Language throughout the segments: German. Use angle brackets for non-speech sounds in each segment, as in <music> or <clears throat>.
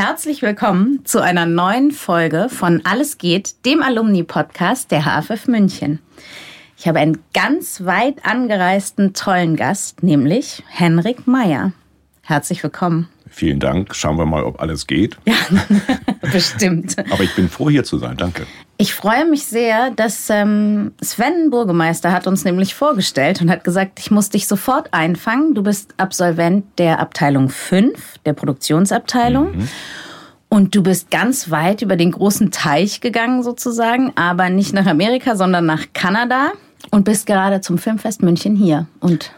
Herzlich willkommen zu einer neuen Folge von Alles geht, dem Alumni-Podcast der HFF München. Ich habe einen ganz weit angereisten, tollen Gast, nämlich Henrik Meyer. Herzlich willkommen. Vielen Dank. Schauen wir mal, ob alles geht. Ja, <laughs> bestimmt. Aber ich bin froh, hier zu sein. Danke. Ich freue mich sehr, dass ähm, Sven Burgemeister hat uns nämlich vorgestellt und hat gesagt, ich muss dich sofort einfangen. Du bist Absolvent der Abteilung 5, der Produktionsabteilung. Mhm. Und du bist ganz weit über den großen Teich gegangen sozusagen, aber nicht nach Amerika, sondern nach Kanada und bist gerade zum Filmfest München hier. Und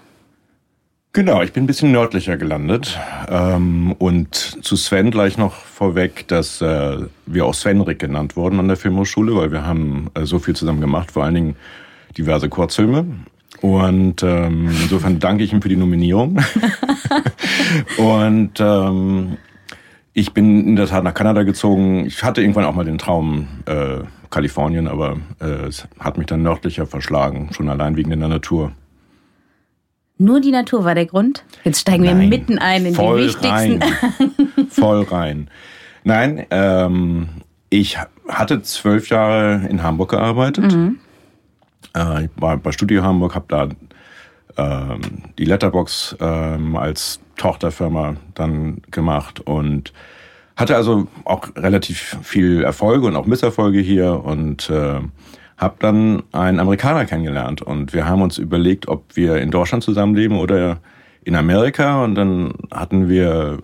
Genau, ich bin ein bisschen nördlicher gelandet. Ähm, und zu Sven gleich noch vorweg, dass äh, wir auch Svenrik genannt wurden an der Filmhochschule, weil wir haben äh, so viel zusammen gemacht, vor allen Dingen diverse Kurzfilme. Und ähm, insofern danke ich ihm für die Nominierung. <laughs> und ähm, ich bin in der Tat nach Kanada gezogen. Ich hatte irgendwann auch mal den Traum äh, Kalifornien, aber äh, es hat mich dann nördlicher verschlagen, schon allein wegen der Natur. Nur die Natur war der Grund? Jetzt steigen Nein, wir mitten ein in die wichtigsten. Rein. <laughs> voll rein. Nein, ähm, ich hatte zwölf Jahre in Hamburg gearbeitet. Mhm. Äh, ich war bei Studio Hamburg, habe da ähm, die Letterbox ähm, als Tochterfirma dann gemacht und hatte also auch relativ viel Erfolge und auch Misserfolge hier und äh, habe dann einen Amerikaner kennengelernt und wir haben uns überlegt, ob wir in Deutschland zusammenleben oder in Amerika und dann hatten wir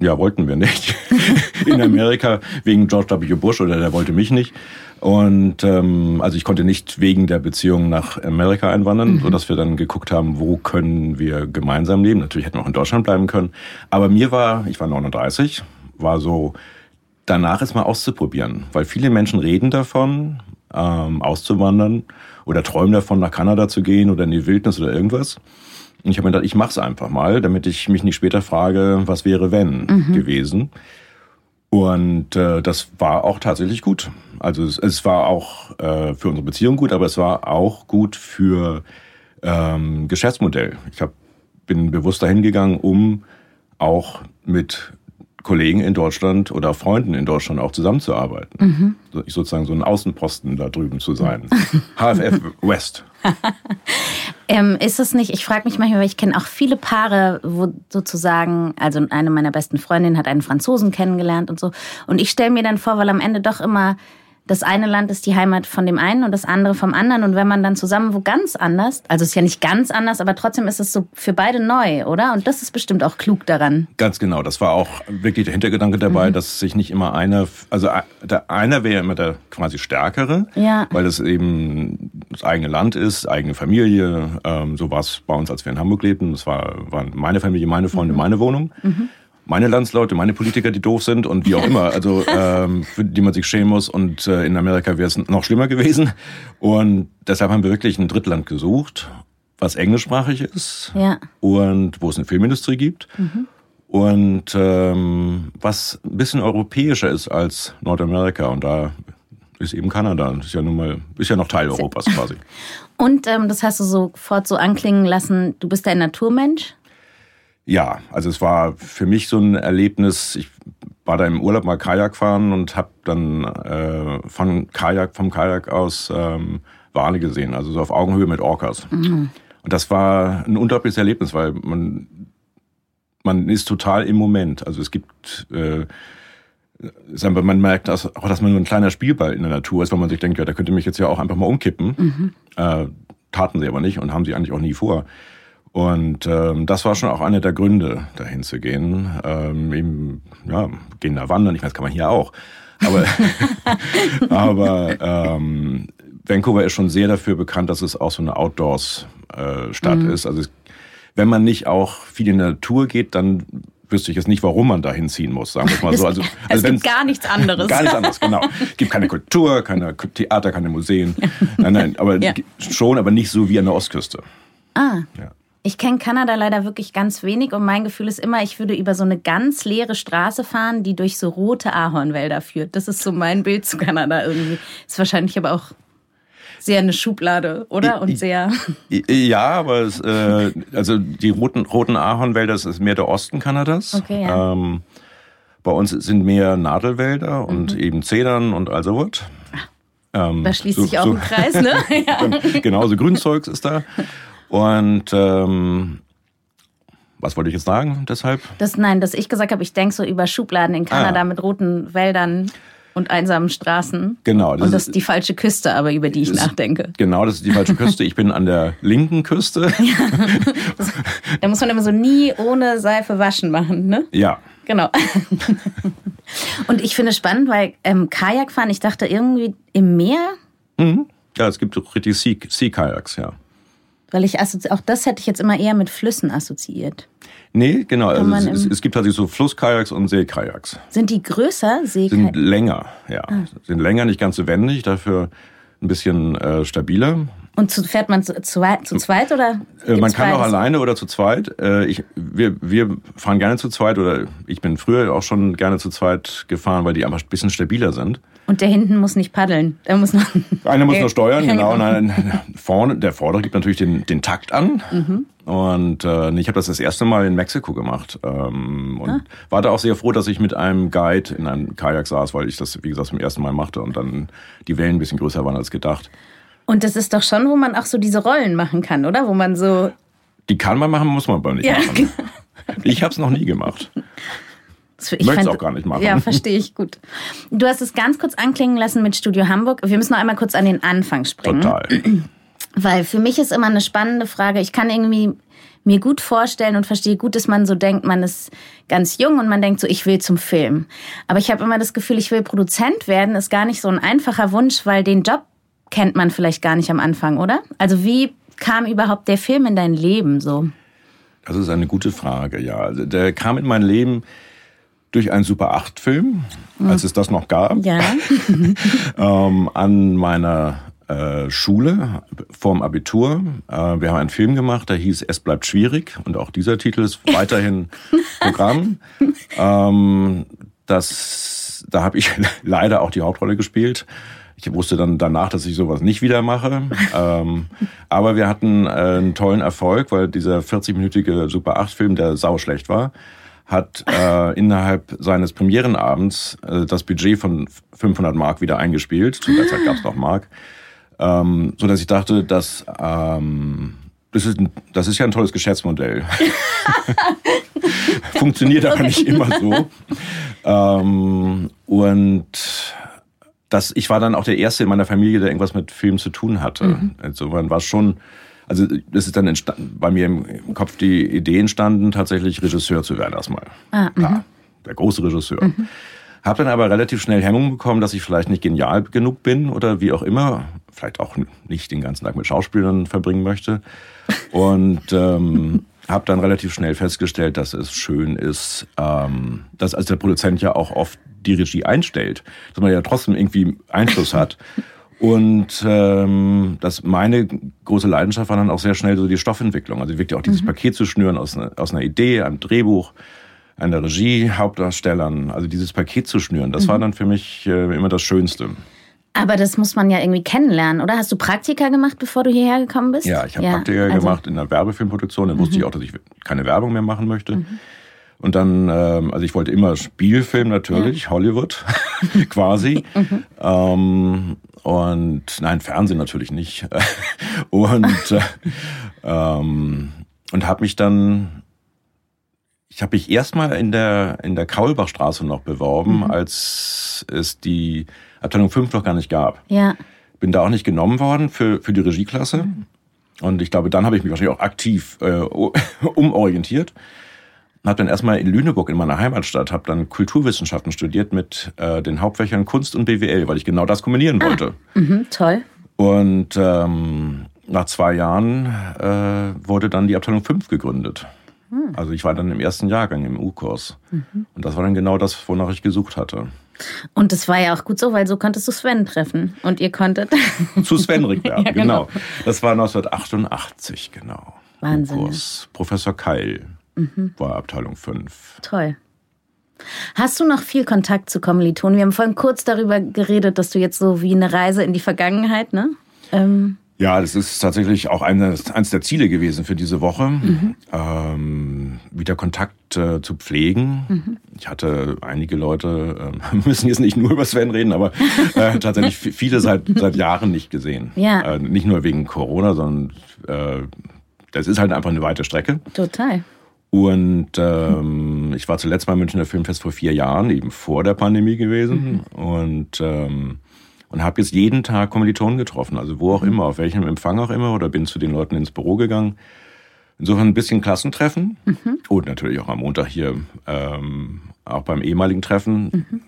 ja, wollten wir nicht. <laughs> in Amerika wegen George W. Bush oder der wollte mich nicht. Und ähm, also ich konnte nicht wegen der Beziehung nach Amerika einwandern, mhm. sodass wir dann geguckt haben, wo können wir gemeinsam leben. Natürlich hätten wir auch in Deutschland bleiben können. Aber mir war, ich war 39, war so, danach ist mal auszuprobieren. Weil viele Menschen reden davon, ähm, auszuwandern oder träumen davon, nach Kanada zu gehen oder in die Wildnis oder irgendwas. Und ich habe mir gedacht, ich mache es einfach mal, damit ich mich nicht später frage, was wäre wenn mhm. gewesen. Und äh, das war auch tatsächlich gut. Also es, es war auch äh, für unsere Beziehung gut, aber es war auch gut für ähm, Geschäftsmodell. Ich hab, bin bewusst dahin gegangen, um auch mit Kollegen in Deutschland oder Freunden in Deutschland auch zusammenzuarbeiten. Mhm. Sozusagen so ein Außenposten da drüben zu sein. <laughs> HFF West. <laughs> ähm, ist es nicht, ich frage mich manchmal, weil ich kenne auch viele Paare, wo sozusagen, also eine meiner besten Freundinnen hat einen Franzosen kennengelernt und so. Und ich stelle mir dann vor, weil am Ende doch immer das eine Land ist die Heimat von dem einen und das andere vom anderen. Und wenn man dann zusammen wo ganz anders, also es ist ja nicht ganz anders, aber trotzdem ist es so für beide neu, oder? Und das ist bestimmt auch klug daran. Ganz genau. Das war auch wirklich der Hintergedanke dabei, mhm. dass sich nicht immer einer, also der einer wäre immer der quasi Stärkere, ja. weil es eben das eigene Land ist, eigene Familie. Ähm, so war es bei uns, als wir in Hamburg lebten. Das war, waren meine Familie, meine Freunde, mhm. meine Wohnung. Mhm meine Landsleute, meine Politiker, die doof sind und wie auch immer, also <laughs> ähm, für die man sich schämen muss. Und äh, in Amerika wäre es noch schlimmer gewesen. Und deshalb haben wir wirklich ein Drittland gesucht, was englischsprachig ist ja. und wo es eine Filmindustrie gibt. Mhm. Und ähm, was ein bisschen europäischer ist als Nordamerika. Und da ist eben Kanada. Das ist ja nun mal, ist ja noch Teil Europas quasi. <laughs> Und ähm, das hast du sofort so anklingen lassen, du bist ein Naturmensch? Ja, also es war für mich so ein Erlebnis. Ich war da im Urlaub mal Kajak fahren und habe dann äh, von Kajak, vom Kajak aus ähm, Wale gesehen, also so auf Augenhöhe mit Orcas. Mhm. Und das war ein unglaubliches Erlebnis, weil man, man ist total im Moment. Also es gibt, äh, man merkt dass, auch, dass man nur ein kleiner Spielball in der Natur ist, weil man sich denkt, ja, da könnte mich jetzt ja auch einfach mal umkippen. Mhm. Äh, taten sie aber nicht und haben sie eigentlich auch nie vor. Und ähm, das war schon auch einer der Gründe, dahin zu gehen. Ähm, eben, ja, gehen da wandern, ich weiß, kann man hier auch. Aber, <laughs> aber ähm, Vancouver ist schon sehr dafür bekannt, dass es auch so eine Outdoors-Stadt äh, mhm. ist. Also es, wenn man nicht auch viel in der Natur geht, dann wüsste ich jetzt nicht, warum man da hinziehen muss, sagen wir es mal so. Also, <laughs> also es gibt gar nichts anderes. Gar nichts anderes, genau. Es gibt keine Kultur, keine Theater, keine Museen. <laughs> Nein, nein, aber ja. schon, aber nicht so wie an der Ostküste. Ah. Ja. Ich kenne Kanada leider wirklich ganz wenig und mein Gefühl ist immer, ich würde über so eine ganz leere Straße fahren, die durch so rote Ahornwälder führt. Das ist so mein Bild zu Kanada irgendwie. Ist wahrscheinlich aber auch sehr eine Schublade, oder? Und sehr. Ja, aber es, äh, also die roten, roten Ahornwälder, das ist mehr der Osten Kanadas. Okay, ja. Ähm, bei uns sind mehr Nadelwälder und mhm. eben Zedern und also was. Ähm, da schließt so, sich auch so, ein Kreis, ne? <laughs> ja. genau, so Grünzeugs ist da. Und ähm, was wollte ich jetzt sagen deshalb? Das, nein, dass ich gesagt habe, ich denke so über Schubladen in Kanada ah. mit roten Wäldern und einsamen Straßen. Genau. Das und das ist die falsche Küste, aber über die ich nachdenke. Genau, das ist die falsche Küste. Ich bin an der linken Küste. <laughs> Ja, das, da muss man immer so nie ohne Seife waschen machen, ne? Ja. Genau. <laughs> und ich finde es spannend, weil ähm, Kajakfahren, ich dachte irgendwie im Meer. Mhm. Ja, es gibt richtig Sea-Kajaks, ja. Weil ich auch das hätte ich jetzt immer eher mit Flüssen assoziiert. Nee, genau. Also es, es, gibt tatsächlich so Flusskajaks und Seekajaks. Sind die größer? Seekajaks? Sind länger, ja. Ah. Sind länger, nicht ganz so wendig, dafür ein bisschen äh, stabiler. Und zu, fährt man zu, zu, zu zweit oder? Äh, man kann auch alleine oder zu zweit. Äh, ich, wir, wir fahren gerne zu zweit oder ich bin früher auch schon gerne zu zweit gefahren, weil die einfach ein bisschen stabiler sind. Und der hinten muss nicht paddeln. Der muss noch <laughs> Einer muss nur steuern, genau. Nein, vorne, der Vordere gibt natürlich den, den Takt an. Mhm. Und äh, ich habe das das erste Mal in Mexiko gemacht. Ähm, und ah. war da auch sehr froh, dass ich mit einem Guide in einem Kajak saß, weil ich das, wie gesagt, zum ersten Mal machte und dann die Wellen ein bisschen größer waren als gedacht. Und das ist doch schon, wo man auch so diese Rollen machen kann, oder? Wo man so. Die kann man machen, muss man aber nicht ja. machen. <laughs> Ich habe es noch nie gemacht. Ich möchte es auch gar nicht machen. Ja, verstehe ich gut. Du hast es ganz kurz anklingen lassen mit Studio Hamburg. Wir müssen noch einmal kurz an den Anfang springen. Total. <clears throat> Weil für mich ist immer eine spannende Frage. Ich kann irgendwie mir gut vorstellen und verstehe gut, dass man so denkt, man ist ganz jung und man denkt so, ich will zum Film. Aber ich habe immer das Gefühl, ich will Produzent werden, ist gar nicht so ein einfacher Wunsch, weil den Job kennt man vielleicht gar nicht am Anfang, oder? Also wie kam überhaupt der Film in dein Leben so? Das ist eine gute Frage, ja. Also der kam in mein Leben durch einen Super 8-Film, mhm. als es das noch gab, ja. <laughs> ähm, an meiner äh, Schule vorm Abitur. Äh, wir haben einen Film gemacht, der hieß Es bleibt schwierig und auch dieser Titel ist weiterhin <laughs> Programm. Ähm, das, da habe ich <laughs> leider auch die Hauptrolle gespielt. Ich wusste dann danach, dass ich sowas nicht wieder mache. ähm, aber wir hatten äh, einen tollen Erfolg, weil dieser 40-minütige Super 8-Film, der sauschlecht war, hat äh, innerhalb seines Premierenabends äh, das Budget von 500 Mark wieder eingespielt. Zu der Zeit gab es noch Mark. Ähm, so dass ich dachte, dass ähm, das ist, das ist ja ein tolles Geschäftsmodell. <laughs> Funktioniert aber nicht immer so. Ähm, und das, ich war dann auch der Erste in meiner Familie, der irgendwas mit Film zu tun hatte. Mhm. Insofern war schon also das ist dann bei mir im Kopf die Idee entstanden, tatsächlich Regisseur zu werden erstmal. Ah, ja, der große Regisseur. Mhm. Habe dann aber relativ schnell Hemmungen bekommen, dass ich vielleicht nicht genial genug bin oder wie auch immer, vielleicht auch nicht den ganzen Tag mit Schauspielern verbringen möchte. Und <laughs> ähm, habe dann relativ schnell festgestellt, dass es schön ist, ähm, dass als der Produzent ja auch oft die Regie einstellt, dass man ja trotzdem irgendwie Einfluss hat. <laughs> Und ähm, das meine große Leidenschaft war dann auch sehr schnell so die Stoffentwicklung. Also wirklich auch dieses mhm. Paket zu schnüren aus, ne, aus einer Idee, einem Drehbuch, einer Regie, Hauptdarstellern. Also dieses Paket zu schnüren, das mhm. war dann für mich äh, immer das Schönste. Aber das muss man ja irgendwie kennenlernen, oder? Hast du Praktika gemacht, bevor du hierher gekommen bist? Ja, ich habe ja, Praktika also gemacht in einer Werbefilmproduktion. Dann mhm. wusste ich auch, dass ich keine Werbung mehr machen möchte. Und dann, ähm, also ich wollte immer Spielfilm natürlich, ja. Hollywood <laughs> quasi. Mhm. Ähm, und nein, Fernsehen natürlich nicht. <laughs> und äh, ähm, und habe mich dann, ich habe mich erstmal in der in der Kaulbachstraße noch beworben, mhm. als es die Abteilung 5 noch gar nicht gab. Ja. Bin da auch nicht genommen worden für für die Regieklasse. Mhm. Und ich glaube, dann habe ich mich wahrscheinlich auch aktiv äh, <laughs> umorientiert habe dann erstmal in Lüneburg in meiner Heimatstadt, habe dann Kulturwissenschaften studiert mit äh, den Hauptfächern Kunst und BWL, weil ich genau das kombinieren ah, wollte. Mh, toll. Und ähm, nach zwei Jahren äh, wurde dann die Abteilung 5 gegründet. Hm. Also ich war dann im ersten Jahrgang im U-Kurs. Mhm. Und das war dann genau das, wonach ich gesucht hatte. Und das war ja auch gut so, weil so konntest du Sven treffen. Und ihr konntet. <laughs> Zu Sven Rickberg, <laughs> ja, genau. genau. Das war 1988, genau. Wahnsinn. U-Kurs. Professor Keil mhm. war Abteilung 5. Toll. Hast du noch viel Kontakt zu Kommilitonen? Wir haben vorhin kurz darüber geredet, dass du jetzt so wie eine Reise in die Vergangenheit, ne? Ähm ja, das ist tatsächlich auch eines, eines der Ziele gewesen für diese Woche, mhm. ähm, wieder Kontakt äh, zu pflegen. Mhm. Ich hatte einige Leute, <laughs> äh, müssen jetzt nicht nur über Sven reden, aber äh, <laughs> tatsächlich viele seit, seit Jahren nicht gesehen. Ja. Äh, nicht nur wegen Corona, sondern äh, das ist halt einfach eine weite Strecke. Total. Und ähm, ich war zuletzt beim Münchner Filmfest vor vier Jahren, eben vor der Pandemie gewesen. Mhm. Und, ähm, und habe jetzt jeden Tag Kommilitonen getroffen, also wo auch mhm. immer, auf welchem Empfang auch immer, oder bin zu den Leuten ins Büro gegangen. Insofern ein bisschen Klassentreffen mhm. und natürlich auch am Montag hier ähm, auch beim ehemaligen Treffen mhm.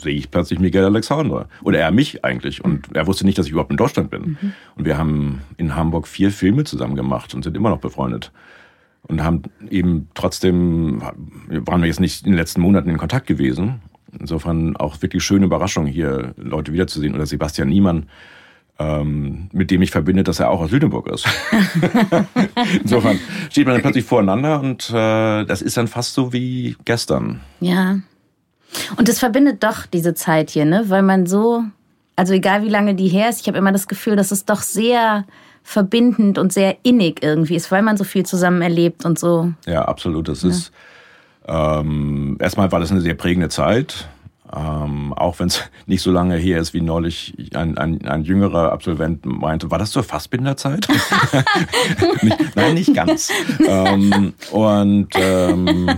sehe ich plötzlich Miguel Alexander. Oder er mich eigentlich. Und er wusste nicht, dass ich überhaupt in Deutschland bin. Mhm. Und wir haben in Hamburg vier Filme zusammen gemacht und sind immer noch befreundet und haben eben trotzdem, waren wir jetzt nicht in den letzten Monaten in Kontakt gewesen. Insofern auch wirklich schöne Überraschung, hier Leute wiederzusehen. Oder Sebastian Niemann, ähm, mit dem ich verbinde, dass er auch aus Lüneburg ist. <laughs> Insofern steht man dann plötzlich voreinander und äh, das ist dann fast so wie gestern. Ja. Und es verbindet doch diese Zeit hier, ne? Weil man so, also egal wie lange die her ist, ich habe immer das Gefühl, dass es doch sehr verbindend und sehr innig irgendwie ist, weil man so viel zusammen erlebt und so. Ja, absolut. Das ja. ist ähm, erstmal war das eine sehr prägende Zeit. Ähm, auch wenn es <laughs> nicht so lange her ist, wie neulich ein, ein, ein jüngerer Absolvent meinte, war das zur Fassbinderzeit? <laughs> nicht, nein, nicht ganz. <laughs> ähm, und ähm,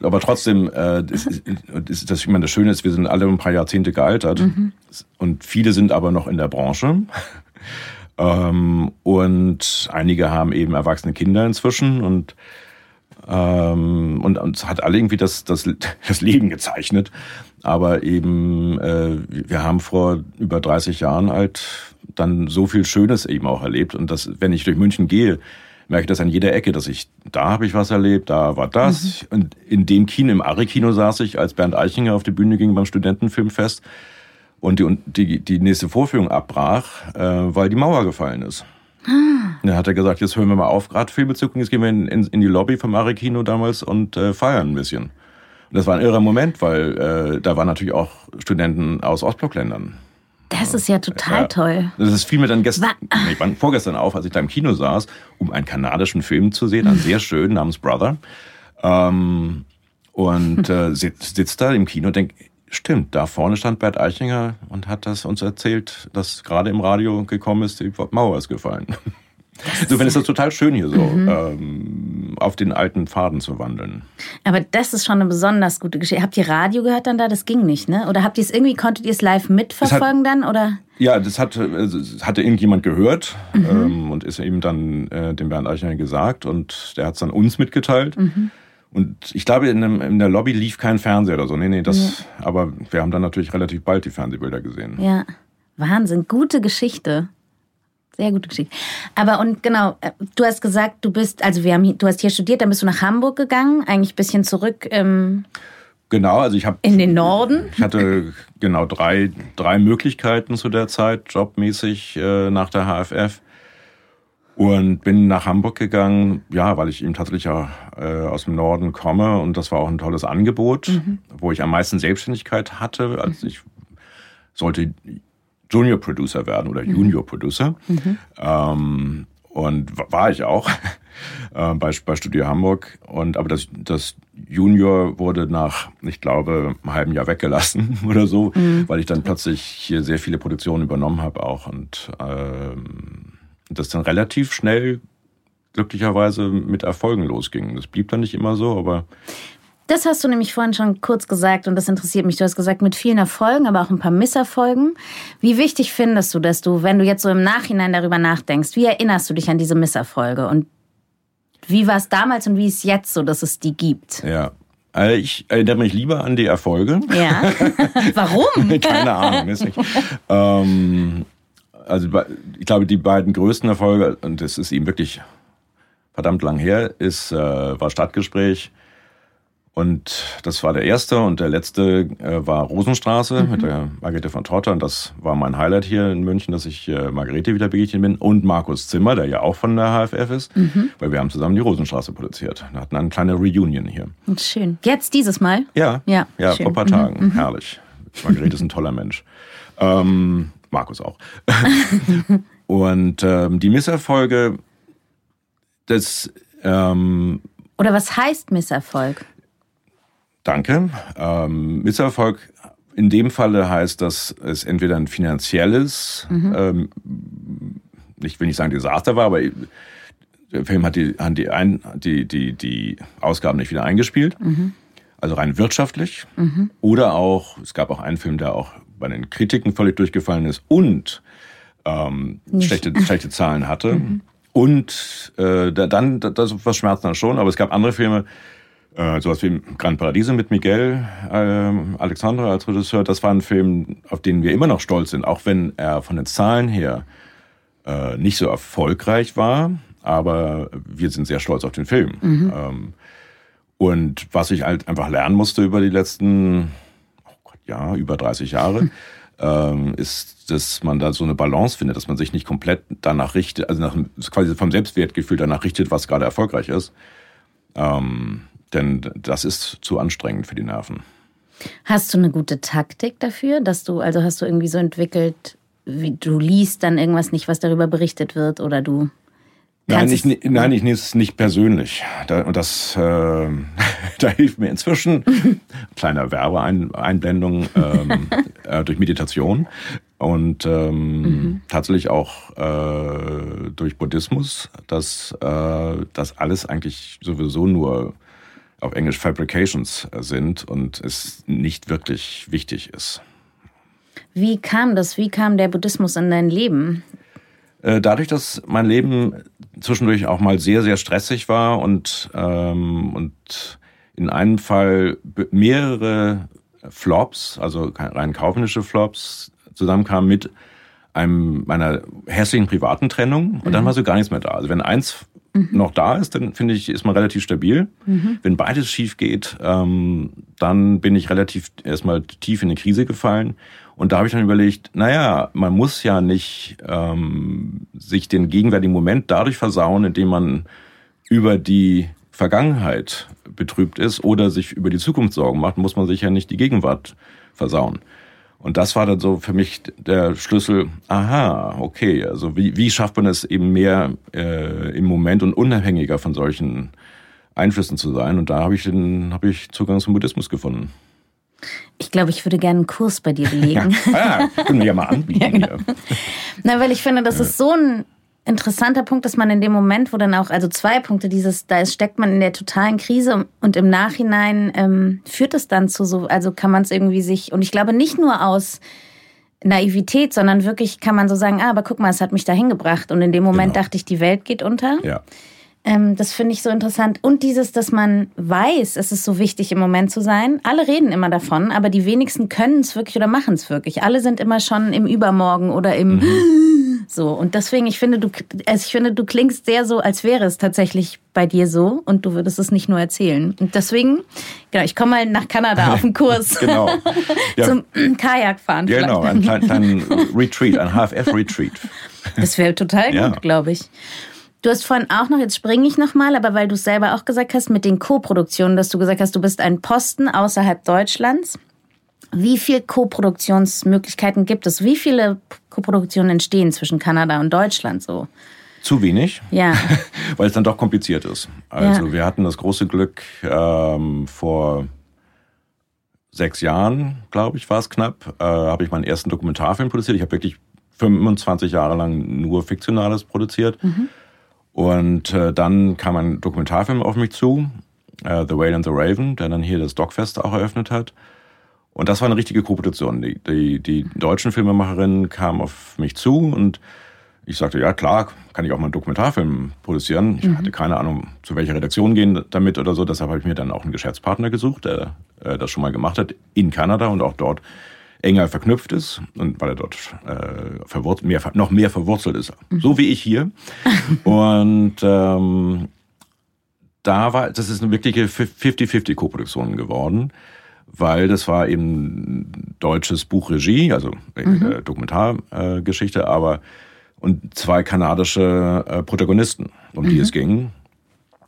aber trotzdem, äh, das, ist, das, ich meine, das Schöne ist, wir sind alle ein paar Jahrzehnte gealtert mhm. und viele sind aber noch in der Branche. Ähm, und einige haben eben erwachsene Kinder inzwischen und ähm, und uns hat alle irgendwie das, das, <laughs> das Leben gezeichnet. Aber eben, äh, wir haben vor über 30 Jahren halt dann so viel Schönes eben auch erlebt. Und das, wenn ich durch München gehe, merke ich das an jeder Ecke, dass ich, da habe ich was erlebt, da war das. Mhm. Und in dem Kino, im Ari-Kino saß ich, als Bernd Eichinger auf die Bühne ging beim Studentenfilmfest und die, die, die nächste Vorführung abbrach, äh, weil die Mauer gefallen ist. Ah. Dann hat er gesagt, jetzt hören wir mal auf, gerade Filme zu gucken, jetzt gehen wir in, in, in die Lobby vom Ari-Kino damals und äh, feiern ein bisschen. Und das war ein irrer Moment, weil äh, da waren natürlich auch Studenten aus Ostblockländern. Das ist ja total ja. toll. Das fiel mir dann gestern, nee, vorgestern auf, als ich da im Kino saß, um einen kanadischen Film zu sehen, einen sehr schönen namens Brother. Ähm, und äh, sitzt sitz da im Kino und denkt, Stimmt, da vorne stand Bert Eichinger und hat das uns erzählt, dass gerade im Radio gekommen ist, die Mauer ist gefallen. So, wenn es das total schön hier so, mhm. ähm, auf den alten Pfaden zu wandeln. Aber das ist schon eine besonders gute Geschichte. Habt ihr Radio gehört dann da? Das ging nicht, ne? Oder habt ihr es irgendwie, konntet ihr es live mitverfolgen hat, dann? Oder? Ja, das hat, das hatte irgendjemand gehört mhm. ähm, und ist eben dann äh, dem Bernd Eichinger gesagt und der hat es dann uns mitgeteilt. Mhm. Und ich glaube, in, einem, in, der Lobby lief kein Fernseher oder so. Nee, nee, das, ja. aber wir haben dann natürlich relativ bald die Fernsehbilder gesehen. Ja, Wahnsinn, gute Geschichte. Sehr gute Geschichte. Aber und genau, äh, du hast gesagt, du bist, also wir haben, du hast hier studiert, dann bist du nach Hamburg gegangen, eigentlich ein bisschen zurück. Ähm, genau, also ich habe in den Norden. Ich hatte genau drei, drei Möglichkeiten zu der Zeit, jobmäßig äh, nach der HFF. Und bin nach Hamburg gegangen, ja, weil ich eben tatsächlich ja äh, aus dem Norden komme und das war auch ein tolles Angebot, mhm. wo ich am meisten Selbstständigkeit hatte. Also ich sollte Junior Producer werden oder mhm. Junior Producer. Mhm. Ähm, und war ich auch <laughs> äh, bei, bei Studio Hamburg. Und aber das, das Junior wurde nach, ich glaube, einem halben Jahr weggelassen <laughs> oder so, mhm. weil ich dann plötzlich hier sehr viele Produktionen übernommen habe auch und ähm, das dann relativ schnell glücklicherweise mit Erfolgen losging. Das blieb dann nicht immer so, aber. Das hast du nämlich vorhin schon kurz gesagt und das interessiert mich. Du hast gesagt, mit vielen Erfolgen, aber auch ein paar Misserfolgen. Wie wichtig findest du, dass du, wenn du jetzt so im Nachhinein darüber nachdenkst, wie erinnerst du dich an diese Misserfolge und wie war es damals und wie ist es jetzt so, dass es die gibt? Ja, also ich erinnere mich lieber an die Erfolge. Ja. <laughs> Warum? Keine Ahnung. Ist nicht. ähm, also ich glaube, die beiden größten Erfolge, und das ist eben wirklich verdammt lang her, ist, äh, war Stadtgespräch. Und das war der erste und der letzte äh, war Rosenstraße mhm. mit der Margarete von Trotter. Und das war mein Highlight hier in München, dass ich äh, Margarete wieder begegnet bin. Und Markus Zimmer, der ja auch von der HFF ist, mhm. weil wir haben zusammen die Rosenstraße produziert. Wir hatten eine kleine Reunion hier. Schön. Jetzt dieses Mal? Ja, ja, ja vor ein paar Tagen. Mhm. Herrlich. Margarete ist ein toller Mensch. Ähm, Markus auch. <laughs> und ähm, die Misserfolge, das... Ähm, Oder was heißt Misserfolg? Danke. Ähm, Misserfolg in dem Falle heißt, dass es entweder ein finanzielles, mhm. ähm, ich will nicht sagen Desaster war, aber der Film hat die, hat die, ein, die, die, die Ausgaben nicht wieder eingespielt. Mhm. Also rein wirtschaftlich. Mhm. Oder auch, es gab auch einen Film, der auch bei den Kritiken völlig durchgefallen ist und ähm, schlechte, schlechte Zahlen hatte. Mhm. Und äh, dann, das was schmerzt dann schon, aber es gab andere Filme, äh, sowas wie Grand Paradiso mit Miguel äh, Alexandre als Regisseur, das war ein Film, auf den wir immer noch stolz sind, auch wenn er von den Zahlen her äh, nicht so erfolgreich war, aber wir sind sehr stolz auf den Film. Mhm. Ähm, und was ich halt einfach lernen musste über die letzten, ja, über 30 Jahre, <laughs> ähm, ist, dass man da so eine Balance findet, dass man sich nicht komplett danach richtet, also nach, quasi vom Selbstwertgefühl danach richtet, was gerade erfolgreich ist. Ähm, denn das ist zu anstrengend für die Nerven. Hast du eine gute Taktik dafür, dass du, also hast du irgendwie so entwickelt, wie du liest dann irgendwas nicht, was darüber berichtet wird oder du Nein, ich, nein, ich nehme es nicht persönlich. Da, und das, äh, <laughs> da hilft mir inzwischen <laughs> kleiner Werbeeinblendung ähm, <laughs> äh, durch Meditation und ähm, mhm. tatsächlich auch äh, durch Buddhismus, dass äh, das alles eigentlich sowieso nur auf Englisch Fabrications sind und es nicht wirklich wichtig ist. Wie kam das? Wie kam der Buddhismus in dein Leben? Äh, dadurch, dass mein Leben zwischendurch auch mal sehr, sehr stressig war und, ähm, und in einem Fall mehrere Flops, also rein kaufmännische Flops, zusammenkamen mit einem meiner hässlichen privaten Trennung und dann mhm. war so gar nichts mehr da. Also wenn eins mhm. noch da ist, dann finde ich, ist man relativ stabil. Mhm. Wenn beides schief geht, ähm, dann bin ich relativ erstmal tief in eine Krise gefallen. Und da habe ich dann überlegt, naja, man muss ja nicht ähm, sich den gegenwärtigen Moment dadurch versauen, indem man über die Vergangenheit betrübt ist oder sich über die Zukunft Sorgen macht, muss man sich ja nicht die Gegenwart versauen. Und das war dann so für mich der Schlüssel, aha, okay, also wie, wie schafft man es eben mehr äh, im Moment und unabhängiger von solchen Einflüssen zu sein? Und da habe ich, den, hab ich Zugang zum Buddhismus gefunden. Ich glaube, ich würde gerne einen Kurs bei dir belegen. ja, ah, können wir ja mal <laughs> anbieten. ja, genau. Na, weil ich finde, das ist so ein interessanter Punkt, dass man in dem Moment, wo dann auch, also zwei Punkte, dieses, da ist, steckt man in der totalen Krise und im Nachhinein ähm, führt es dann zu so, also kann man es irgendwie sich, und ich glaube nicht nur aus Naivität, sondern wirklich kann man so sagen, ah, aber guck mal, es hat mich dahin gebracht. Und in dem Moment genau. dachte ich, die Welt geht unter. Ja. Ähm, das finde ich so interessant. Und dieses, dass man weiß, es ist so wichtig, im Moment zu sein. Alle reden immer davon, aber die wenigsten können es wirklich oder machen es wirklich. Alle sind immer schon im Übermorgen oder im mhm. So. Und deswegen, ich finde, du, also ich finde, du klingst sehr so, als wäre es tatsächlich bei dir so und du würdest es nicht nur erzählen. Und deswegen, genau, ich komme mal nach Kanada auf den Kurs. <laughs> genau. <laughs> Ja. Zum Kajakfahren. Ja, genau, ein kleinen Retreat, ein HFF-Retreat. Das wäre total ja. gut, glaube ich. Du hast vorhin auch noch, jetzt springe ich nochmal, aber weil du es selber auch gesagt hast, mit den Co-Produktionen, dass du gesagt hast, du bist ein Posten außerhalb Deutschlands. Wie viele Co-Produktionsmöglichkeiten gibt es? Wie viele Co-Produktionen entstehen zwischen Kanada und Deutschland so? Zu wenig. Ja. <laughs> weil es dann doch kompliziert ist. Also ja. wir hatten das große Glück ähm, vor sechs Jahren, glaube ich, war es knapp, äh, habe ich meinen ersten Dokumentarfilm produziert. Ich habe wirklich 25 Jahre lang nur Fiktionales produziert. Mhm. Und äh, dann kam ein Dokumentarfilm auf mich zu, äh, The Whale and the Raven, der dann hier das Dogfest auch eröffnet hat. Und das war eine richtige Co-Produktion. Die, die, die deutschen Filmemacherinnen kamen auf mich zu und ich sagte, ja klar, kann ich auch mal einen Dokumentarfilm produzieren. Ich mhm. hatte keine Ahnung, zu welcher Redaktion gehen damit oder so. Deshalb habe ich mir dann auch einen Geschäftspartner gesucht, der äh, das schon mal gemacht hat in Kanada und auch dort enger verknüpft ist und weil er dort äh, mehr, noch mehr verwurzelt ist. Mhm. So wie ich hier. <laughs> und ähm, da war, das ist eine wirkliche 50-50 Koproduktion geworden, weil das war eben deutsches Buchregie, also mhm. äh, Dokumentargeschichte, äh, aber und zwei kanadische äh, Protagonisten, um mhm. die es ging.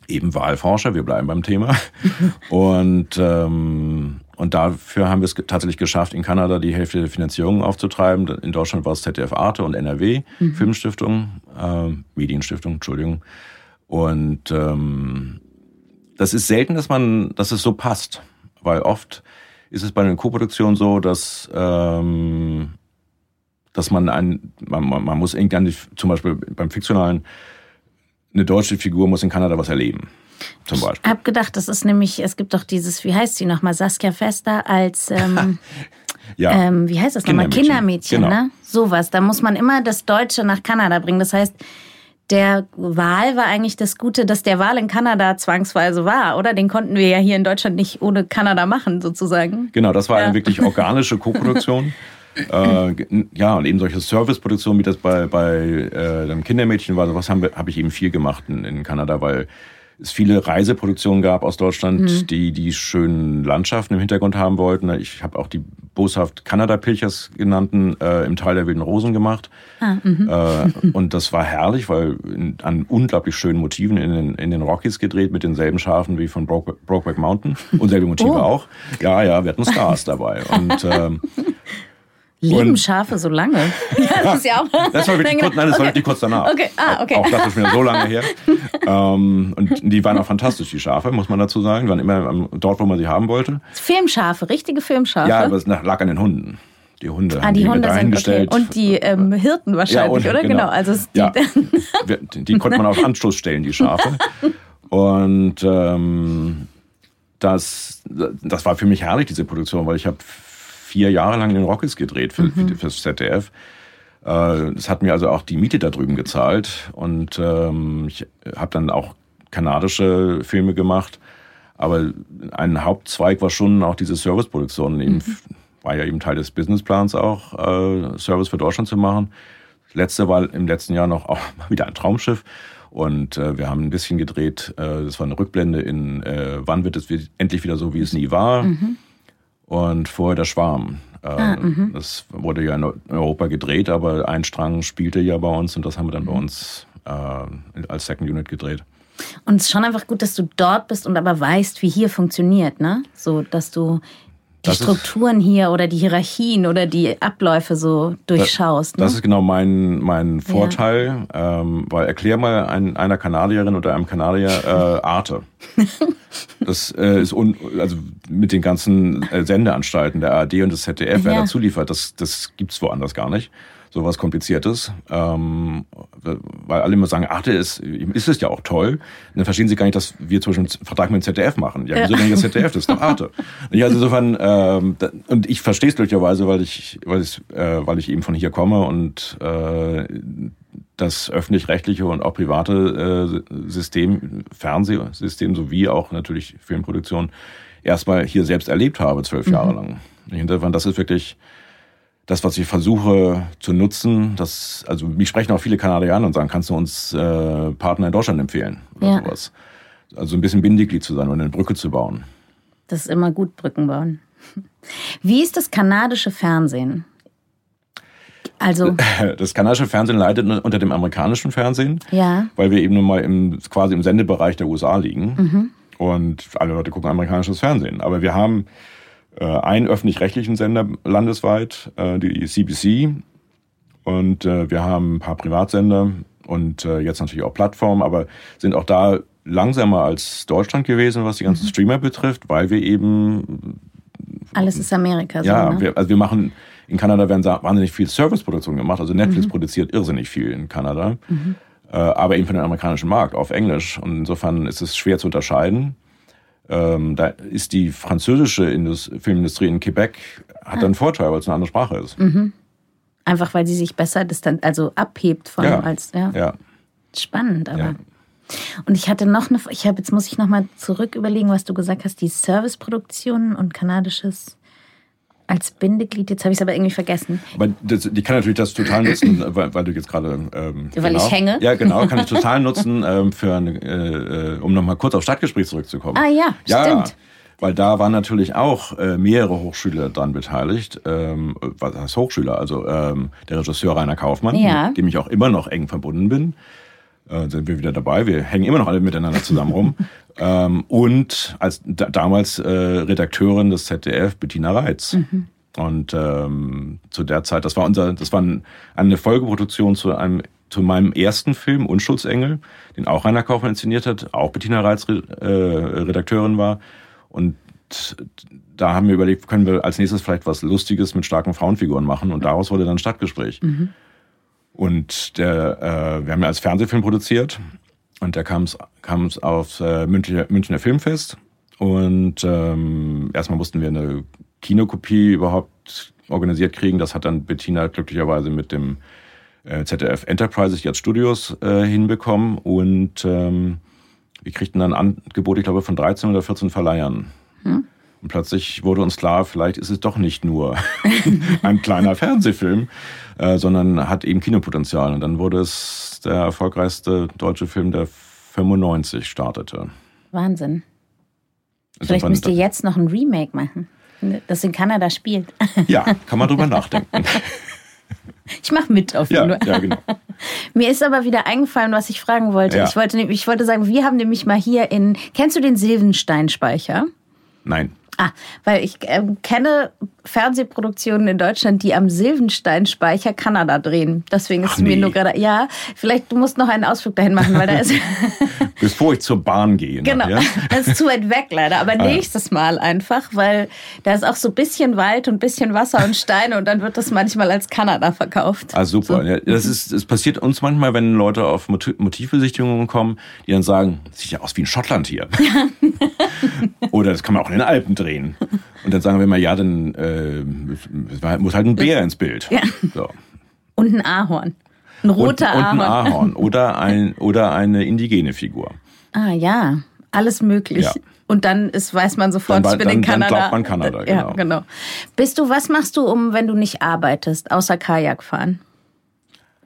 Eben Wahlforscher, wir bleiben beim Thema. <laughs> und, ähm, und dafür haben wir es tatsächlich geschafft, in Kanada die Hälfte der Finanzierung aufzutreiben. In Deutschland war es ZDF Arte und NRW, mhm. Filmstiftung, äh, Medienstiftung, Entschuldigung. Und ähm, das ist selten, dass man, dass es so passt, weil oft ist es bei einer Koproduktion so, dass ähm, dass man ein, man, man muss irgendwann zum Beispiel beim fiktionalen eine deutsche Figur muss in Kanada was erleben. Zum Beispiel. Ich habe gedacht, das ist nämlich, es gibt doch dieses, wie heißt sie nochmal, Saskia Fester als ähm, <laughs> ja. ähm, wie heißt das nochmal? Kindermädchen, genau. ne? Sowas. Da muss man immer das Deutsche nach Kanada bringen. Das heißt, der Wahl war eigentlich das Gute, dass der Wahl in Kanada zwangsweise war, oder? Den konnten wir ja hier in Deutschland nicht ohne Kanada machen, sozusagen. Genau, das war ja. eine wirklich organische Koproduktion. <laughs> äh, ja, und eben solche Serviceproduktionen, wie das bei, bei äh, dem Kindermädchen war, sowas habe hab ich eben viel gemacht in, in Kanada, weil es viele Reiseproduktionen gab aus Deutschland, mhm. die die schönen Landschaften im Hintergrund haben wollten. Ich habe auch die boshaft Kanada-Pilchers genannten äh, im Teil der Wilden Rosen gemacht. Ah, mhm. äh, und das war herrlich, weil in, an unglaublich schönen Motiven in den, in den Rockies gedreht, mit denselben Schafen wie von Brokeback, Brokeback Mountain. Und selbe Motive oh. auch. Ja, ja, wir hatten Stars dabei. Und ähm, Leben Schafe so lange? <laughs> Ja, das ist ja auch. <laughs> Das war wirklich kurz, nein, das okay. war wirklich kurz danach. Okay, ah, okay. Auch das ist mir so lange her. <laughs> ähm, und die waren auch fantastisch, die Schafe, muss man dazu sagen. Die waren immer dort, wo man sie haben wollte. Filmschafe, richtige Filmschafe? Ja, aber es lag an den Hunden. Die Hunde ah, die, die Hunde sind, okay. Und die ähm, Hirten wahrscheinlich, ja, und, oder? Genau. genau. Also die, ja. die, konnte man auf Anstoß stellen, die Schafe. Und ähm, das, das war für mich herrlich, diese Produktion, weil ich habe vier Jahre lang in den Rockets gedreht für, mhm. fürs ZDF. Äh, das hat mir also auch die Miete da drüben gezahlt. Und ähm, ich habe dann auch kanadische Filme gemacht. Aber ein Hauptzweig war schon auch diese Serviceproduktion. Mhm. War ja eben Teil des Businessplans auch, äh, Service für Deutschland zu machen. Das letzte war im letzten Jahr noch auch <laughs> wieder ein Traumschiff. Und äh, wir haben ein bisschen gedreht, äh, das war eine Rückblende in äh, Wann wird es endlich wieder so, wie es nie war. Mhm und vorher der Schwarm. Ah, ähm, das wurde ja in Europa gedreht, aber ein Strang spielte ja bei uns und das haben wir dann bei mhm. uns äh, als Second Unit gedreht. Und es ist schon einfach gut, dass du dort bist und aber weißt, wie hier funktioniert, ne? So, dass du die das Strukturen hier oder die Hierarchien oder die Abläufe so durchschaust. Ne? Das ist genau mein, mein Vorteil, ja. ähm, weil erklär mal ein, einer Kanadierin oder einem Kanadier äh, Arte. <laughs> das äh, ist un, also mit den ganzen äh, Sendeanstalten der ARD und des ZDF, wer ja. dazu liefert, das, das gibt's woanders gar nicht sowas Kompliziertes, ähm, weil alle immer sagen, ach, der ist, ist es ja auch toll. Und dann verstehen sie gar nicht, dass wir zum Beispiel einen Vertrag mit dem ZDF machen. Ja, wieso denn das ZDF? Das ist doch Arte. <laughs> ja, also insofern, ähm, und ich verstehe es glücklicherweise, weil ich, weil ich, äh, weil ich eben von hier komme und äh, das öffentlich-rechtliche und auch private äh, System, Fernsehsystem sowie auch natürlich Filmproduktion erstmal hier selbst erlebt habe, zwölf mhm. Jahre lang. Insofern, das ist wirklich das, was ich versuche zu nutzen, das, also mich sprechen auch viele Kanadier an und sagen, kannst du uns äh, Partner in Deutschland empfehlen oder ja. sowas. Also ein bisschen Bindeglied zu sein und eine Brücke zu bauen. Das ist immer gut, Brücken bauen. Wie ist das kanadische Fernsehen? Also <laughs> das kanadische Fernsehen leidet unter dem amerikanischen Fernsehen, ja. weil wir eben nun mal im, quasi im Sendebereich der USA liegen. Mhm. Und alle Leute gucken amerikanisches Fernsehen. Aber wir haben äh, einen öffentlich-rechtlichen Sender landesweit, äh, die CBC. Und äh, wir haben ein paar Privatsender und jetzt natürlich auch Plattformen, aber sind auch da langsamer als Deutschland gewesen, was die ganzen mhm. Streamer betrifft, weil wir eben alles ist Amerika. So, ja, ne? wir, also wir machen in Kanada werden wahnsinnig viel Serviceproduktion gemacht. Also Netflix mhm. produziert irrsinnig viel in Kanada, mhm. aber eben für den amerikanischen Markt auf Englisch. Und insofern ist es schwer zu unterscheiden. Ähm, da ist die französische Indust Filmindustrie in Quebec hat ah. einen Vorteil, weil es eine andere Sprache ist. Mhm. Einfach weil sie sich besser distant, also abhebt von ja. als ja. ja. Spannend, aber. Ja. Und ich hatte noch eine, ich habe jetzt muss ich noch mal zurück überlegen, was du gesagt hast, die Serviceproduktionen und kanadisches Als Bindeglied, jetzt habe ich es aber irgendwie vergessen. Aber das, die kann natürlich das total nutzen, <clears throat> weil, weil du jetzt gerade. Ähm, weil genau, ich hänge? Ja, genau, kann ich total nutzen, <laughs> ähm, für eine, äh, um nochmal kurz auf Stadtgespräch zurückzukommen. Ah ja, ja stimmt. Weil da waren natürlich auch äh, mehrere Hochschüler dran beteiligt. Ähm, was heißt Hochschüler? Also ähm, der Regisseur Rainer Kaufmann, ja. mit dem ich auch immer noch eng verbunden bin. Äh, sind wir wieder dabei. Wir hängen immer noch alle miteinander zusammen rum. <laughs> ähm, und als da, damals äh, Redakteurin des ZDF Bettina Reitz. Mhm. Und ähm, zu der Zeit, das war unser, das war eine Folgeproduktion zu einem zu meinem ersten Film Unschuldsengel, den auch Rainer Kaufmann inszeniert hat, auch Bettina Reitz äh, Redakteurin war. Und da haben wir überlegt, können wir als nächstes vielleicht was Lustiges mit starken Frauenfiguren machen. Und daraus wurde dann Stadtgespräch. Mhm. Und der, äh, wir haben ja als Fernsehfilm produziert und da kam es aufs äh, Münchner, Münchner Filmfest. Und ähm, erstmal mussten wir eine Kinokopie überhaupt organisiert kriegen. Das hat dann Bettina glücklicherweise mit dem äh, ZDF Enterprises, jetzt Studios, äh, hinbekommen. Und ähm, wir kriegten dann Angebot, ich glaube, von 13 oder 14 Verleihern. Hm. Und plötzlich wurde uns klar, vielleicht ist es doch nicht nur <laughs> ein kleiner Fernsehfilm, äh, sondern hat eben Kinopotenzial. Und dann wurde es der erfolgreichste deutsche Film, der 95 startete. Wahnsinn. Vielleicht müsst ihr jetzt noch ein Remake machen, das in Kanada spielt. Ja, kann man drüber nachdenken. <laughs> Ich mache mit auf jeden Fall. Ja, ja, genau. <laughs> Mir ist aber wieder eingefallen, was ich fragen wollte. Ja. Ich wollte. Ich wollte sagen, wir haben nämlich mal hier in. Kennst du den Silvenstein-Speicher? Nein. Ah, weil ich äh, kenne Fernsehproduktionen in Deutschland, die am Silvenstein-Speicher Kanada drehen. Deswegen ist Ach, es mir nur gerade. Ja, vielleicht du musst noch einen Ausflug dahin machen, weil da ist. <laughs> Bevor ich zur Bahn gehe. Genau. Ja? Das ist zu weit weg leider. Aber ah, nächstes Mal einfach, weil da ist auch so ein bisschen Wald und ein bisschen Wasser und Steine und dann wird das manchmal als Kanada verkauft. Ah, super. So. Ja, das ist, es passiert uns manchmal, wenn Leute auf Motivbesichtigungen kommen, die dann sagen, sieht ja aus wie in Schottland hier. <laughs> Oder das kann man auch in den Alpen drehen. Und dann sagen wir immer, ja, dann äh, muss halt ein Bär ins Bild. Ja. So. Und ein Ahorn. Ein roter und, Ahorn. Und ein Ahorn. Oder, ein, oder eine indigene Figur. Ah ja, alles möglich. Ja. Und dann ist, weiß man sofort, dann, ich bin dann, in Kanada. Dann glaubt man Kanada, genau. Ja, genau. Bist du, was machst du, um, wenn du nicht arbeitest, außer Kajak fahren?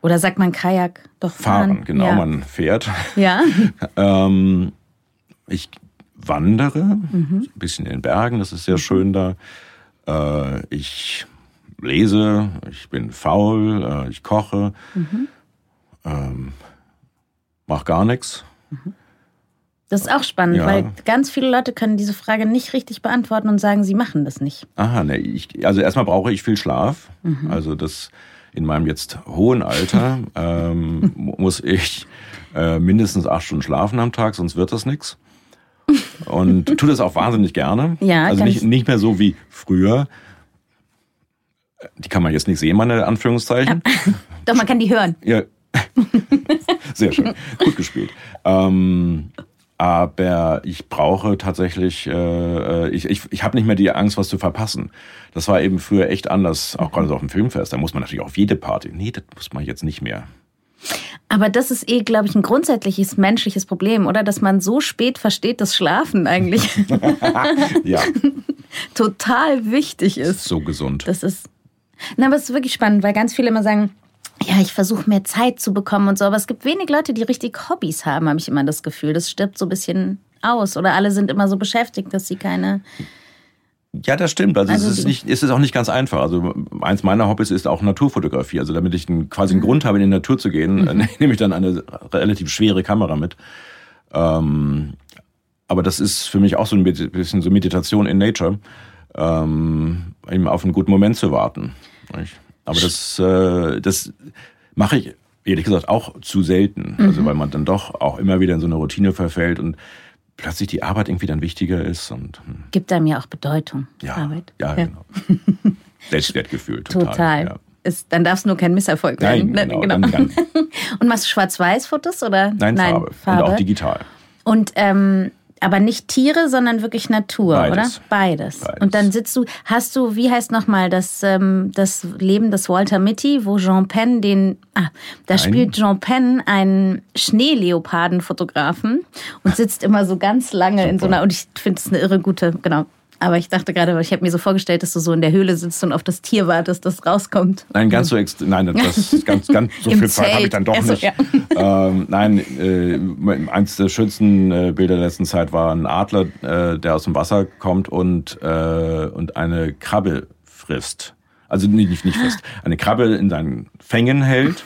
Oder sagt man Kajak doch fahren? Fahren, genau, ja. man fährt. Ja. <laughs> ähm, ich wandere, mhm. ein bisschen in den Bergen, das ist sehr schön da. Äh, ich lese, ich bin faul, äh, ich koche, mhm. ähm, mach gar nichts. Mhm. Das ist auch spannend, ja. weil ganz viele Leute können diese Frage nicht richtig beantworten und sagen, sie machen das nicht. Aha, ne, ich, also erstmal brauche ich viel Schlaf. Mhm. Also das in meinem jetzt hohen Alter <laughs> ähm, muss ich äh, mindestens acht Stunden schlafen am Tag, sonst wird das nichts und tue das auch wahnsinnig gerne. Ja, also nicht, nicht mehr so wie früher. Die kann man jetzt nicht sehen, meine Anführungszeichen. <laughs> Doch, man kann die hören. Ja. <laughs> Sehr schön. Gut gespielt. Ähm, aber ich brauche tatsächlich, äh, ich, ich, ich habe nicht mehr die Angst, was zu verpassen. Das war eben früher echt anders, auch gerade so auf dem Filmfest. Da muss man natürlich auf jede Party. Nee, das muss man jetzt nicht mehr. Aber das ist eh, glaube ich, ein grundsätzliches menschliches Problem, oder? Dass man so spät versteht, dass Schlafen eigentlich <laughs> ja. <laughs> total wichtig ist. So gesund. Das ist. Na, aber es ist wirklich spannend, weil ganz viele immer sagen, ja, ich versuche mehr Zeit zu bekommen und so, aber es gibt wenig Leute, die richtig Hobbys haben, habe ich immer das Gefühl. Das stirbt so ein bisschen aus. Oder alle sind immer so beschäftigt, dass sie keine ja, das stimmt. Also, also es ist, nicht, es ist auch nicht ganz einfach. Also eins meiner Hobbys ist auch Naturfotografie. Also damit ich einen, quasi einen mhm. Grund habe, in die Natur zu gehen, mhm. <laughs> nehme ich dann eine relativ schwere Kamera mit. Ähm, aber das ist für mich auch so ein bisschen so Meditation in Nature, ähm, eben auf einen guten Moment zu warten. Aber das, äh, das mache ich ehrlich gesagt auch zu selten. Also mhm. weil man dann doch auch immer wieder in so eine Routine verfällt und plötzlich die Arbeit irgendwie dann wichtiger ist. Und, hm. Gibt einem ja auch Bedeutung, ja, Arbeit. Ja, ja. genau. <laughs> Selbstwertgefühl, total. Total. Ja. Ist, dann darf es nur kein Misserfolg werden. Nein, genau. genau. Dann, dann. <laughs> Und machst du Schwarz-Weiß-Fotos oder? Nein, Nein Farbe. Farbe. Und auch digital. Und ähm, aber nicht Tiere, sondern wirklich Natur, Beides. oder? Beides. Beides. Und dann sitzt du, hast du, wie heißt nochmal das, ähm, das Leben des Walter Mitty, wo Jean Penn den, ah, da Nein. spielt Jean Penn einen Schneeleopardenfotografen und sitzt immer so ganz lange in so einer, und ich finde es eine irre gute, genau, Aber ich dachte gerade, ich habe mir so vorgestellt, dass du so in der Höhle sitzt und auf das Tier wartest, das rauskommt. Nein, ganz so extrem. Nein, das <laughs> ganz, ganz so viel Zeit habe ich dann doch so, nicht. Ja. <laughs> Ähm, nein, äh, eins der schönsten äh, Bilder der letzten Zeit war ein Adler, äh, der aus dem Wasser kommt und, äh, und eine Krabbe frisst. Also nicht, nicht frisst. <gasps> Eine Krabbe in seinen Fängen hält,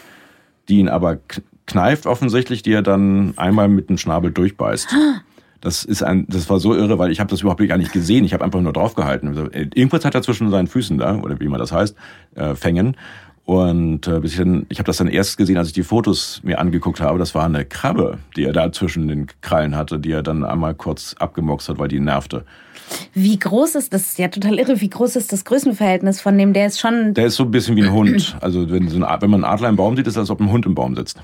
die ihn aber kneift offensichtlich, die er dann einmal mit dem Schnabel durchbeißt. <gasps> Das ist ein, das war so irre, weil ich habe das überhaupt gar nicht gesehen. Ich habe einfach nur draufgehalten. Also, äh, irgendwas hat er zwischen seinen Füßen da, oder wie man das heißt, äh, Fängen. Und äh, bis ich dann, ich habe das dann erst gesehen, als ich die Fotos mir angeguckt habe. Das war eine Krabbe, die er da zwischen den Krallen hatte, die er dann einmal kurz abgemoxt hat, weil die nervte. Wie groß ist das? Ja, total irre. Wie groß ist das Größenverhältnis von dem? Der ist schon. Der ist so ein bisschen wie ein Hund. Also wenn, so ein, wenn man einen Adler im Baum sieht, ist es, als ob ein Hund im Baum sitzt.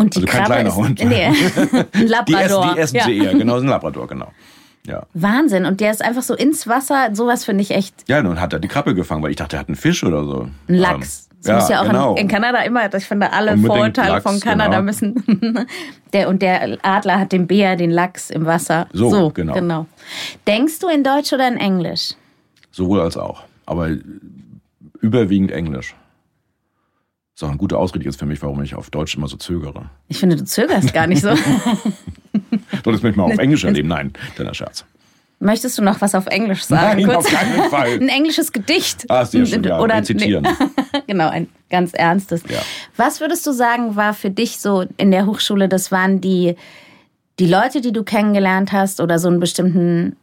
Und die also kein Krabbe kleiner ist, Hund. Nee, <laughs> <laughs> ein Labrador. Die essen, die essen ja. sie eher, genau, ein Labrador, genau. Ja. Wahnsinn. Und der ist einfach so ins Wasser. Sowas finde ich echt. Ja, nun hat er die Krabbe gefangen, weil ich dachte, er hat einen Fisch oder so. Ein Lachs. Das ja, muss ja auch genau. in, in Kanada immer, ich finde, alle Vorurteile Lachs, von Kanada genau. müssen. <laughs> der, und der Adler hat den Bär, den Lachs im Wasser. So, genau. Denkst du in Deutsch oder in Englisch? Sowohl als auch. Aber überwiegend Englisch. Das ist auch eine gute Ausrede jetzt für mich, warum ich auf Deutsch immer so zögere. Ich finde, du zögerst gar nicht so. <laughs> Solltest mich mal auf Englisch erleben? Nein, kleiner Scherz. Möchtest du noch was auf Englisch sagen? Nein, Kurz? auf keinen Fall. Ein englisches Gedicht. Ah, sehr schön, ja, Oder rezitieren. <laughs> genau, ein ganz ernstes. Ja. Was würdest du sagen, war für dich so in der Hochschule, das waren die, die Leute, die du kennengelernt hast oder so einen bestimmten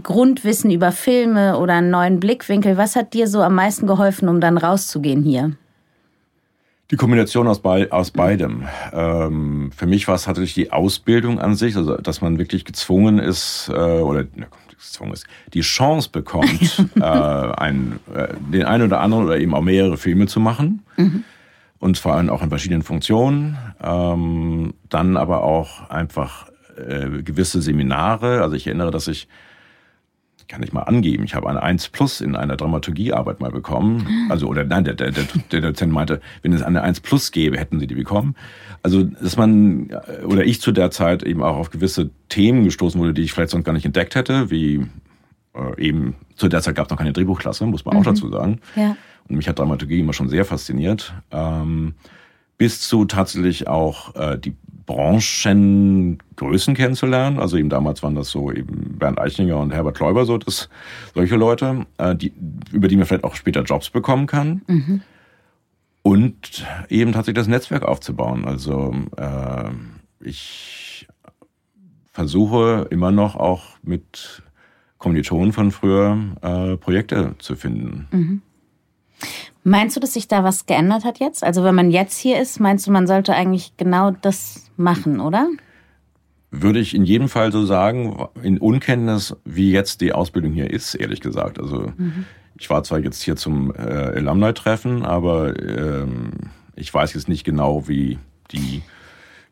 Grundwissen über Filme oder einen neuen Blickwinkel? Was hat dir so am meisten geholfen, um dann rauszugehen hier? Die Kombination aus, bei, aus beidem. Ähm, für mich war es tatsächlich die Ausbildung an sich, also dass man wirklich gezwungen ist äh, oder ne, gezwungen ist, die Chance bekommt, <laughs> äh, ein, äh, den einen oder anderen oder eben auch mehrere Filme zu machen. Mhm. Und vor allem auch in verschiedenen Funktionen. Ähm, dann aber auch einfach äh, gewisse Seminare. Also ich erinnere, dass ich kann ich mal angeben. Ich habe eine 1 Plus in einer Dramaturgiearbeit mal bekommen. Also, oder nein, der, der, der, Dozent meinte, wenn es eine 1 Plus gäbe, hätten sie die bekommen. Also, dass man, oder ich zu der Zeit eben auch auf gewisse Themen gestoßen wurde, die ich vielleicht sonst gar nicht entdeckt hätte, wie äh, eben, zu der Zeit gab es noch keine Drehbuchklasse, muss man auch dazu sagen. Ja. Und mich hat Dramaturgie immer schon sehr fasziniert. Ähm, bis zu tatsächlich auch äh, die Branchengrößen kennenzulernen. Also eben damals waren das so eben Bernd Eichinger und Herbert Kläuber, so das, solche Leute, äh, die, über die man vielleicht auch später Jobs bekommen kann. Und eben tatsächlich das Netzwerk aufzubauen. Also äh, ich versuche immer noch auch mit Kommilitonen von früher äh, Projekte zu finden. Meinst du, dass sich da was geändert hat jetzt? Also wenn man jetzt hier ist, meinst du, man sollte eigentlich genau das machen, oder? Würde ich in jedem Fall so sagen, in Unkenntnis, wie jetzt die Ausbildung hier ist, ehrlich gesagt. Also ich war zwar jetzt hier zum äh, Alumni-Treffen, aber ähm, ich weiß jetzt nicht genau, wie die,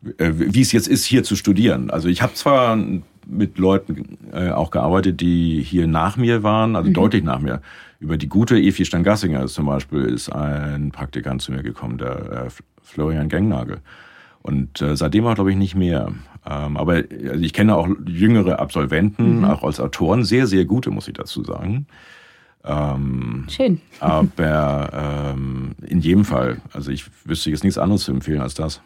wie es jetzt ist, hier zu studieren. Also ich habe zwar mit Leuten äh, auch gearbeitet, die hier nach mir waren, also deutlich nach mir. Über die gute Efi Stangassinger zum Beispiel ist ein Praktikant zu mir gekommen, der äh, Florian Gengnagel. Und äh, seitdem auch, glaube ich, nicht mehr. Ähm, aber also ich kenne auch jüngere Absolventen, auch als Autoren, sehr, sehr gute, muss ich dazu sagen. Ähm, Schön. aber ähm, in jedem Fall, also ich wüsste jetzt nichts anderes zu empfehlen als das.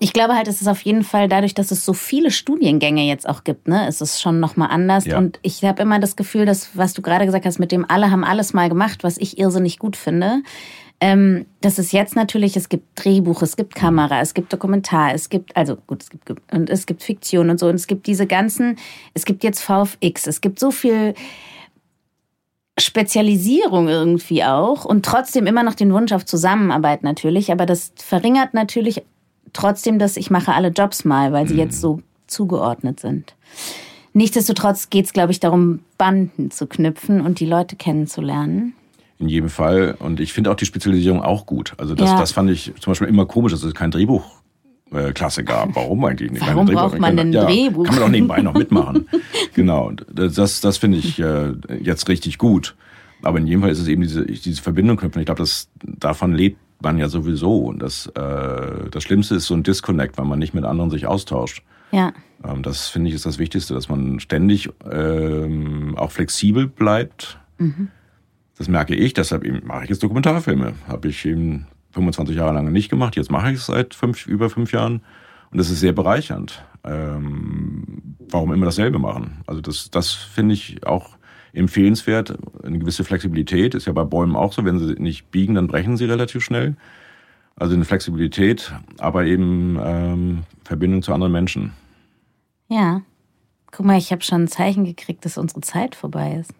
Ich glaube halt, es ist auf jeden Fall dadurch, dass es so viele Studiengänge jetzt auch gibt, ne, ist es schon nochmal anders. Ja. Und ich habe immer das Gefühl, dass, was du gerade gesagt hast, mit dem alle haben alles mal gemacht, was ich irrsinnig gut finde. Ähm, das ist jetzt natürlich, es gibt Drehbuch, es gibt Kamera, es gibt Dokumentar, es gibt, also gut, es gibt, und es gibt Fiktion und so, und es gibt diese ganzen, es gibt jetzt VFX, es gibt so viel Spezialisierung irgendwie auch und trotzdem immer noch den Wunsch auf Zusammenarbeit natürlich, aber das verringert natürlich trotzdem, dass ich mache alle Jobs mal, weil sie jetzt so zugeordnet sind. Nichtsdestotrotz geht es, glaube ich, darum, Banden zu knüpfen und die Leute kennenzulernen. In jedem Fall. Und ich finde auch die Spezialisierung auch gut. Also das, Ja. das fand ich zum Beispiel immer komisch, dass es kein Drehbuch äh, Klasse gab. Warum eigentlich nicht? Warum braucht man denn ja, Drehbuch? Kann man auch nebenbei noch mitmachen. <laughs> genau. Das, das finde ich äh, jetzt richtig gut. Aber in jedem Fall ist es eben diese, diese Verbindung knüpfen. Ich glaube, das davon lebt man ja sowieso. Und das, äh, das Schlimmste ist so ein Disconnect, weil man nicht mit anderen sich austauscht. Ja. Ähm, das finde ich ist das Wichtigste, dass man ständig ähm, auch flexibel bleibt. Mhm. Das merke ich, deshalb mache ich jetzt Dokumentarfilme. Habe ich eben 25 Jahre lang nicht gemacht, jetzt mache ich es seit fünf, über fünf Jahren. Und das ist sehr bereichernd. Ähm, warum immer dasselbe machen? Also das, das finde ich auch empfehlenswert. Eine gewisse Flexibilität ist ja bei Bäumen auch so. Wenn sie nicht biegen, dann brechen sie relativ schnell. Also eine Flexibilität, aber eben ähm, Verbindung zu anderen Menschen. Ja. Guck mal, ich habe schon ein Zeichen gekriegt, dass unsere Zeit vorbei ist.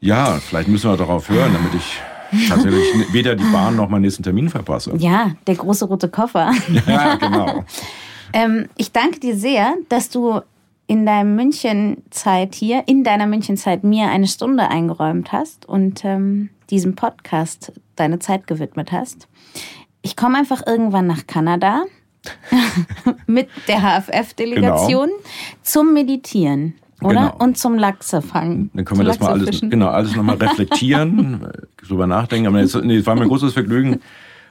Ja, vielleicht müssen wir darauf hören, damit ich tatsächlich <laughs> weder die Bahn noch meinen nächsten Termin verpasse. Ja, der große rote Koffer. Ja, genau. <laughs> ähm, ich danke dir sehr, dass du in deiner Münchenzeit hier, in deiner Münchenzeit mir eine Stunde eingeräumt hast und ähm, diesem Podcast deine Zeit gewidmet hast. Ich komme einfach irgendwann nach Kanada <laughs> mit der HFF-Delegation genau. zum Meditieren. Oder? Genau. Und zum Lachsefangen. Dann können wir das mal alles, genau, alles nochmal <laughs> reflektieren, drüber nachdenken. Aber es nee, war mir ein großes Vergnügen,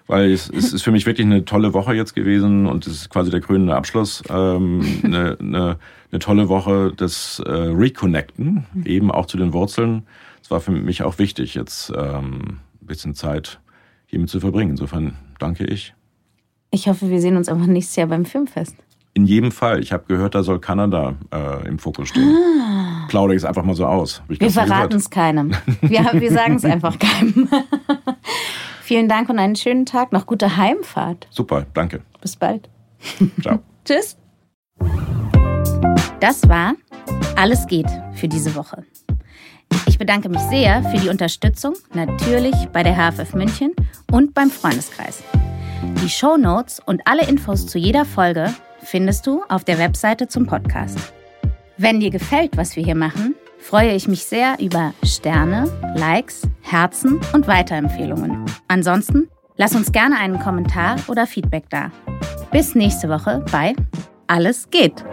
weil es, es, ist für mich wirklich eine tolle Woche jetzt gewesen und es ist quasi der krönende Abschluss. Ähm, eine, eine, eine tolle Woche des äh, Reconnecten, eben auch zu den Wurzeln. Es war für mich auch wichtig, jetzt ähm, ein bisschen Zeit hiermit zu verbringen. Insofern danke ich. Ich hoffe, wir sehen uns einfach nächstes Jahr beim Filmfest. In jedem Fall. Ich habe gehört, da soll Kanada äh, im Fokus stehen. Ah. Plaudere ich es einfach mal so aus. Wir verraten es keinem. Wir, wir sagen es <laughs> einfach keinem. <laughs> Vielen Dank und einen schönen Tag. Noch gute Heimfahrt. Super, danke. Bis bald. Ciao. <laughs> Tschüss. Das war Alles geht für diese Woche. Ich bedanke mich sehr für die Unterstützung, natürlich bei der HFF München und beim Freundeskreis. Die Show Notes und alle Infos zu jeder Folge findest du auf der Webseite zum Podcast. Wenn dir gefällt, was wir hier machen, freue ich mich sehr über Sterne, Likes, Herzen und Weiterempfehlungen. Ansonsten lass uns gerne einen Kommentar oder Feedback da. Bis nächste Woche bei Alles geht.